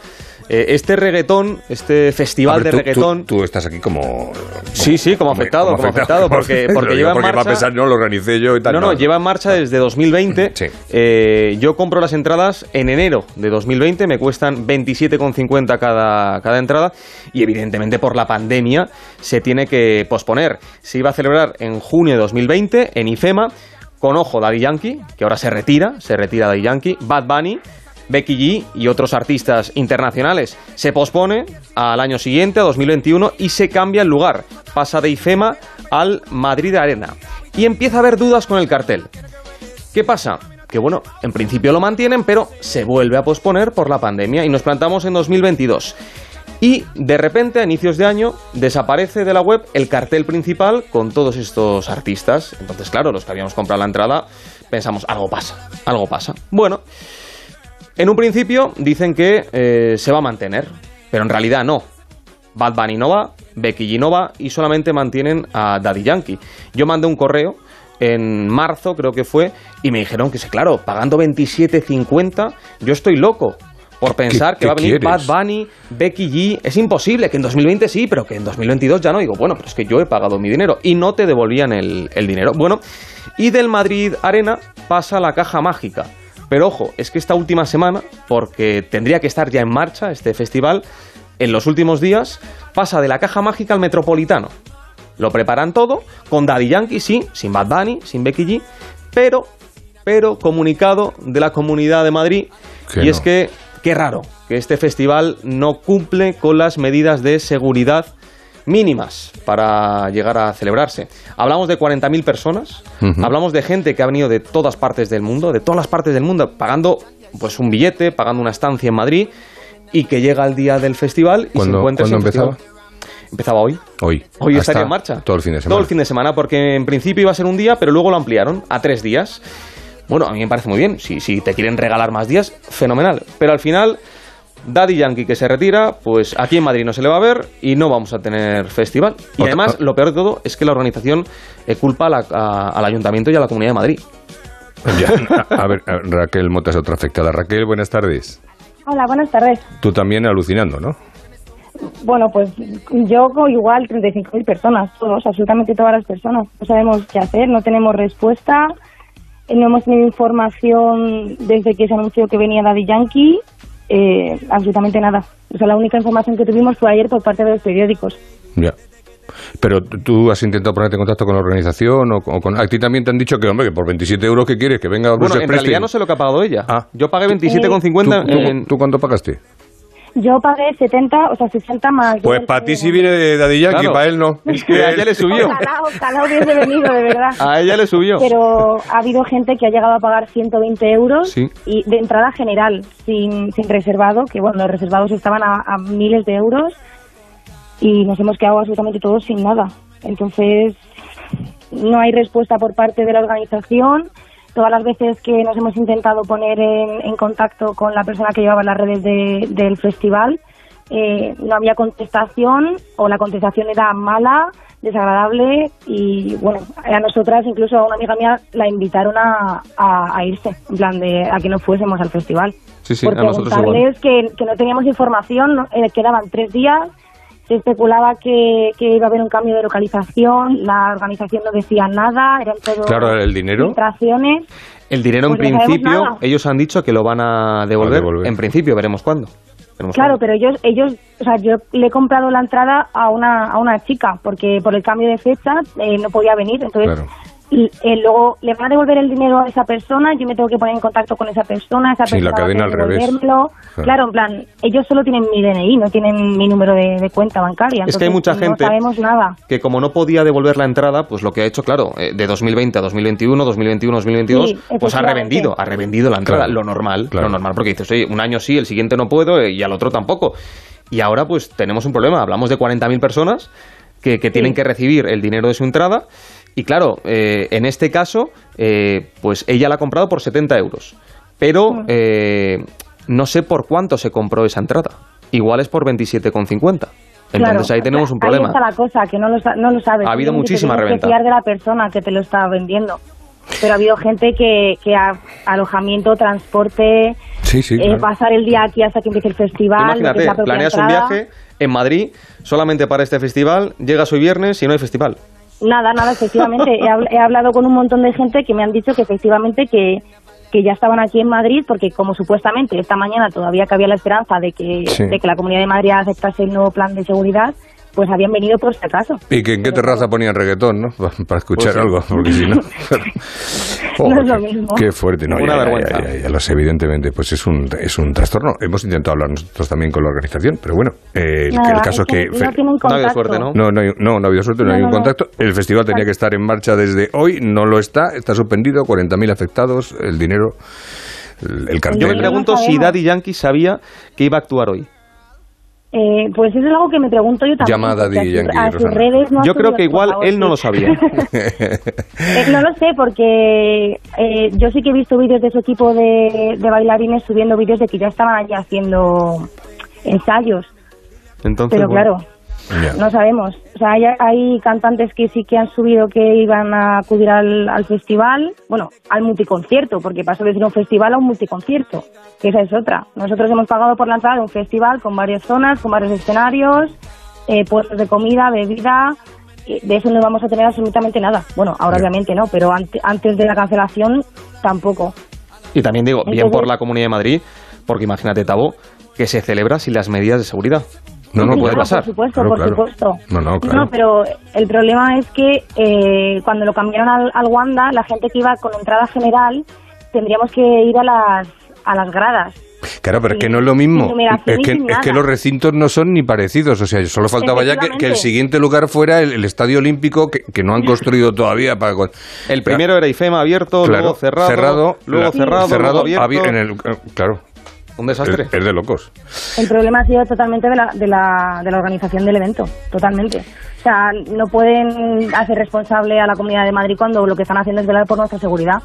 Eh, este reggaetón, este festival ver, de reggaetón. Tú, tú, estás aquí como, como. Sí, sí, como afectado, como, afectado, porque, porque lleva en marcha. va a pensar, no, lo organicé yo y tal. No, no, lleva en marcha desde 2020. Sí. Eh, yo compro las entradas en enero de 2020, me cuestan 27,50 cada, cada entrada y evidentemente por la pandemia se tiene que posponer. Se iba a celebrar en junio de 2020 en IFEMA con ojo Daddy Yankee, que ahora se retira, se retira Daddy Yankee, Bad Bunny Becky G y otros artistas internacionales. Se pospone al año siguiente, a 2021, y se cambia el lugar. Pasa de IFEMA al Madrid Arena. Y empieza a haber dudas con el cartel. ¿Qué pasa? Que bueno, en principio lo mantienen, pero se vuelve a posponer por la pandemia y nos plantamos en 2022. Y de repente, a inicios de año, desaparece de la web el cartel principal con todos estos artistas. Entonces, claro, los que habíamos comprado la entrada pensamos, algo pasa, algo pasa. Bueno, en un principio dicen que eh, se va a mantener, pero en realidad no. Bad Bunny no va, Becky G no va y solamente mantienen a Daddy Yankee. Yo mandé un correo en marzo, creo que fue, y me dijeron que claro, pagando 27.50, yo estoy loco por pensar ¿Qué- que va a venir quieres? Bad Bunny, Becky G. Es imposible, que en 2020 sí, pero que en 2022 ya no. Digo, bueno, pero es que yo he pagado mi dinero y no te devolvían el, el dinero. Bueno, y del Madrid Arena pasa a la caja mágica. Pero ojo, es que esta última semana, porque tendría que estar ya en marcha este festival, en los últimos días pasa de la caja mágica al metropolitano. Lo preparan todo, con Daddy Yankee, sí, sin Bad Bunny, sin Becky G, pero, pero comunicado de la Comunidad de Madrid, Que y es que, qué raro, que este festival no cumple con las medidas de seguridad mínimas para llegar a celebrarse. Hablamos de 40.000 personas, hablamos de gente que ha venido de todas partes del mundo, de todas las partes del mundo, pagando pues un billete, pagando una estancia en Madrid y que llega el día del festival y se ¿Cuándo- encuentra cuándo empezaba? festival. Empezaba hoy. Hoy. Hoy Hasta estaría en marcha. Todo el fin de semana. Todo el fin de semana, porque en principio iba a ser un día, pero luego lo ampliaron a tres días. Bueno, a mí me parece muy bien. Si, si te quieren regalar más días, fenomenal. Pero al final, Daddy Yankee que se retira, pues aquí en Madrid no se le va a ver y no vamos a tener festival. Y además, lo peor de todo es que la organización eh, culpa a la- a- al ayuntamiento y a la comunidad de Madrid. Ya, a, a ver, a- Raquel Mota es otra afectada. Raquel, buenas tardes. Hola, buenas tardes. Tú también alucinando, ¿no? Bueno, pues yo igual 35.000 personas, todos, absolutamente todas las personas. No sabemos qué hacer, no tenemos respuesta, eh, no hemos tenido información desde que se anunció que venía Daddy Yankee, eh, absolutamente nada. O sea, la única información que tuvimos fue ayer por parte de los periódicos. Ya. Pero tú has intentado ponerte en contacto con la organización o, o con... A ti también te han dicho que, hombre, que por 27 euros que quieres, que venga Bueno, Bruce en realidad no sé lo que ha pagado ella. Yo pagué ¿Tú, 27,50 tú- en... ¿Tú cuánto pagaste? Yo pagué 70, o sea, 60 más. Pues para ti sí viene de Daddy Yankee, Claro. para él no. Es que a ella le subió. Ojalá, ojalá hubiese venido, de verdad. A ella le subió. Pero ha habido gente que ha llegado a pagar 120 euros Sí. y de entrada general, sin, sin reservado, que bueno, los reservados estaban a, a miles de euros y nos hemos quedado absolutamente todos sin nada. Entonces, no hay respuesta por parte de la organización. Todas las veces que nos hemos intentado poner en, en contacto con la persona que llevaba las redes de- del festival, eh, no había contestación o la contestación era mala, desagradable y bueno, a nosotras, incluso a una amiga mía, la invitaron a, a- a irse, en plan de a que no fuésemos al festival. Sí, sí, por a nosotros igual. que, que no teníamos información, ¿no? Eh, quedaban tres días, se especulaba que, que iba a haber un cambio de localización, la organización no decía nada, eran todo Claro, el dinero. filtraciones. El dinero Pues en no sabemos principio, ellos han dicho que lo van a devolver. A devolver. En principio, veremos cuándo. Veremos Claro, pero ellos, ellos, o sea, yo le he comprado la entrada a una, a una chica porque por el cambio de fecha eh, no podía venir, entonces Claro. Y, eh, luego le van a devolver el dinero a esa persona, yo me tengo que poner en contacto con esa persona, esa Sí, la persona va a cadena al que revés. Claro. Claro. en plan, ellos solo tienen mi DNI, no tienen mi número de, de cuenta bancaria. Es que hay mucha gente- No sabemos nada. que como no podía devolver la entrada, pues lo que ha hecho, claro, eh, de 2020 a 2021, 2021, 2022, Sí, pues ha revendido, ha revendido la entrada, Claro, lo normal, claro. lo normal, porque dices, oye, un año sí, el siguiente no puedo eh, y al otro tampoco. Y ahora pues tenemos un problema, hablamos de 40.000 personas que, que tienen que recibir el dinero de su entrada y claro, eh, en este caso, eh, pues ella la ha comprado por 70 euros, pero eh, no sé por cuánto se compró esa entrada, igual es por 27,50. Entonces Claro, ahí tenemos un Ahí problema. está la cosa, que no lo, sa- no lo sabes. Ha habido muchísima te tienes reventa. que fiar de la persona que te lo está vendiendo. Pero ha habido gente que, que ha alojamiento, transporte, Sí, sí. eh, claro. pasar el día aquí hasta que empiece el festival. que Imagínate, la planeas un viaje en Madrid solamente para este festival, llegas hoy viernes y no hay festival. Nada, nada, efectivamente. he, habl- he hablado con un montón de gente que me han dicho que efectivamente que, que ya estaban aquí en Madrid porque como supuestamente esta mañana todavía cabía la esperanza de que, Sí. de que la Comunidad de Madrid aceptase el nuevo plan de seguridad, pues habían venido por si acaso. ¿Y que en qué terraza ponían reggaetón, no? Pa- Para escuchar Pues sí. algo, porque si no... No es lo qué- mismo. Qué fuerte, ¿no? Una ya, vergüenza. ya, ya, ya lo sé, evidentemente, pues es un, es un trastorno. Hemos intentado hablar nosotros también con la organización, pero bueno, eh, el, Nada, el caso es que... no No ha habido suerte, ¿no? No, no, hay- no, no ha habido suerte, no, No, hay un contacto. El festival tenía que estar en marcha desde hoy, no lo está, está suspendido, 40.000 afectados, el dinero, el, el cartel. Yo me pregunto si. Daddy Yankee sabía que iba a actuar hoy. Eh, pues eso es algo que me pregunto yo también. Llama a porque Daddy sus- Yankee, a sus redes no Yo creo que igual favor, él no sí. lo sabía. Eh, no lo sé porque eh, yo sí que he visto vídeos de ese equipo de, de bailarines subiendo vídeos de que ya estaban allí haciendo ensayos, Entonces, pero bueno. claro, no sabemos. O sea, hay, hay cantantes que sí que han subido que iban a acudir al, al festival, bueno, al multiconcierto, porque pasó de decir un festival a un multiconcierto, que esa es otra. Nosotros hemos pagado por la entrada de un festival con varias zonas, con varios escenarios, eh, puestos de comida, bebida, de eso no vamos a tener absolutamente nada. Bueno, ahora obviamente no, pero ante- antes de la cancelación tampoco. Y también digo, bien por la Comunidad de Madrid, porque imagínate, Tabo, que se celebra sin las medidas de seguridad. No, no Sí, puede claro, pasar. Por supuesto, Claro, por claro. supuesto. No, no, claro. No, pero el problema es que eh, cuando lo cambiaron al, al Wanda, la gente que iba con entrada general tendríamos que ir a las, a las gradas. Claro, pero es que no es lo mismo. Es que, es que los recintos no son ni parecidos. O sea, solo faltaba ya que, que el siguiente lugar fuera el, el Estadio Olímpico que, que no han construido todavía. Para, con- El primero era IFEMA abierto, Claro, luego cerrado, cerrado, luego cerrado, cerrado, luego abierto. abi- en el, claro. Un desastre. Es, es de locos. El problema ha sido totalmente de la, de, la, de la organización del evento, totalmente. O sea, no pueden hacer responsable a la Comunidad de Madrid cuando lo que están haciendo es velar por nuestra seguridad.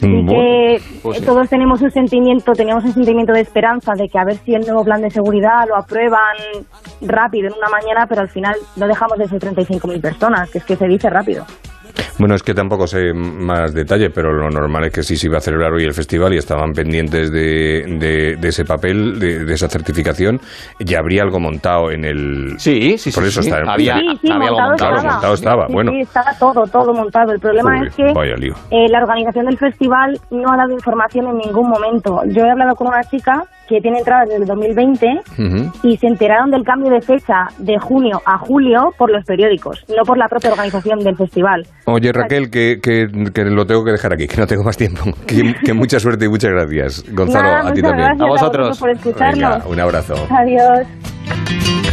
Mm, que pues eh, sí. todos tenemos un sentimiento, teníamos un sentimiento de esperanza de que a ver si el nuevo plan de seguridad lo aprueban rápido en una mañana, pero al final no dejamos de ser 35.000 personas, que es que se dice rápido. Bueno, es que tampoco sé más detalle, pero lo normal es que sí se iba a celebrar hoy el festival y estaban pendientes de, de- de ese papel, de, de esa certificación. Ya habría algo montado en el. Sí, sí, Por sí, eso sí. está. Había- sí, sí, había montado montado, estaba. montado estaba, bueno. sí, estaba todo, todo montado. El problema es que eh, la organización del festival no ha dado información en ningún momento. Yo he hablado con una chica que tiene entradas desde el 2020 Ujú. y se enteraron del cambio de fecha de junio a julio por los periódicos, no por la propia organización del festival. Oye, Raquel, que, que, que lo tengo que dejar aquí, que no tengo más tiempo. Que, que mucha suerte y muchas gracias. Gonzalo, Nada, a ti también. gracias a vosotros por escucharnos. Venga, un abrazo. Adiós.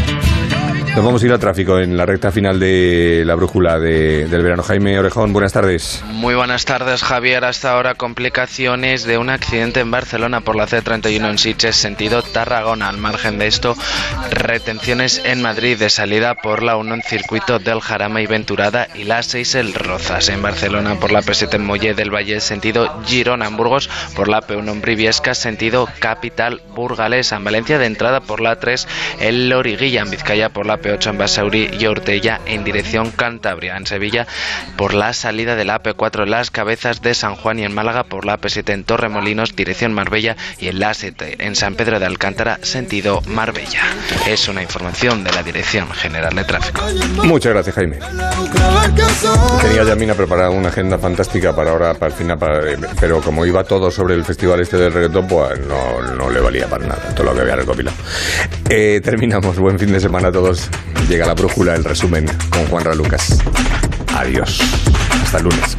Nos vamos a ir al tráfico en la recta final de la brújula de- del verano. Jaime Orejón, buenas tardes. Muy buenas tardes, Javier. Hasta ahora complicaciones de un accidente en Barcelona por la C31 en Sitges, sentido Tarragona. Al margen de esto, retenciones en Madrid de salida por la 1 en circuito del Jarama y Venturada y la 6 el Rozas. En Barcelona por la P7 en Molle del Valle, sentido Girona en Burgos, por la P1 en Briviesca, sentido Capital Burgalesa. En Valencia de entrada por la 3 el Loriguilla. En Vizcaya por la P8 en Basauri y Ortella en dirección Cantabria. En Sevilla por la salida de la AP4 en las cabezas de San Juan y en Málaga por la AP7 en Torremolinos, dirección Marbella y en la A7 en San Pedro de Alcántara, sentido Marbella. Es una información de la Dirección General de Tráfico. Muchas gracias, Jaime. Tenía Yamina preparada una agenda fantástica para ahora, para el final, para- pero como iba todo sobre el festival este del reggaetón, pues no, no le valía para nada todo lo que había recopilado. Eh, terminamos. Buen fin de semana a todos. Llega la brújula, el resumen con Juan Lucas. Adiós. Hasta el lunes.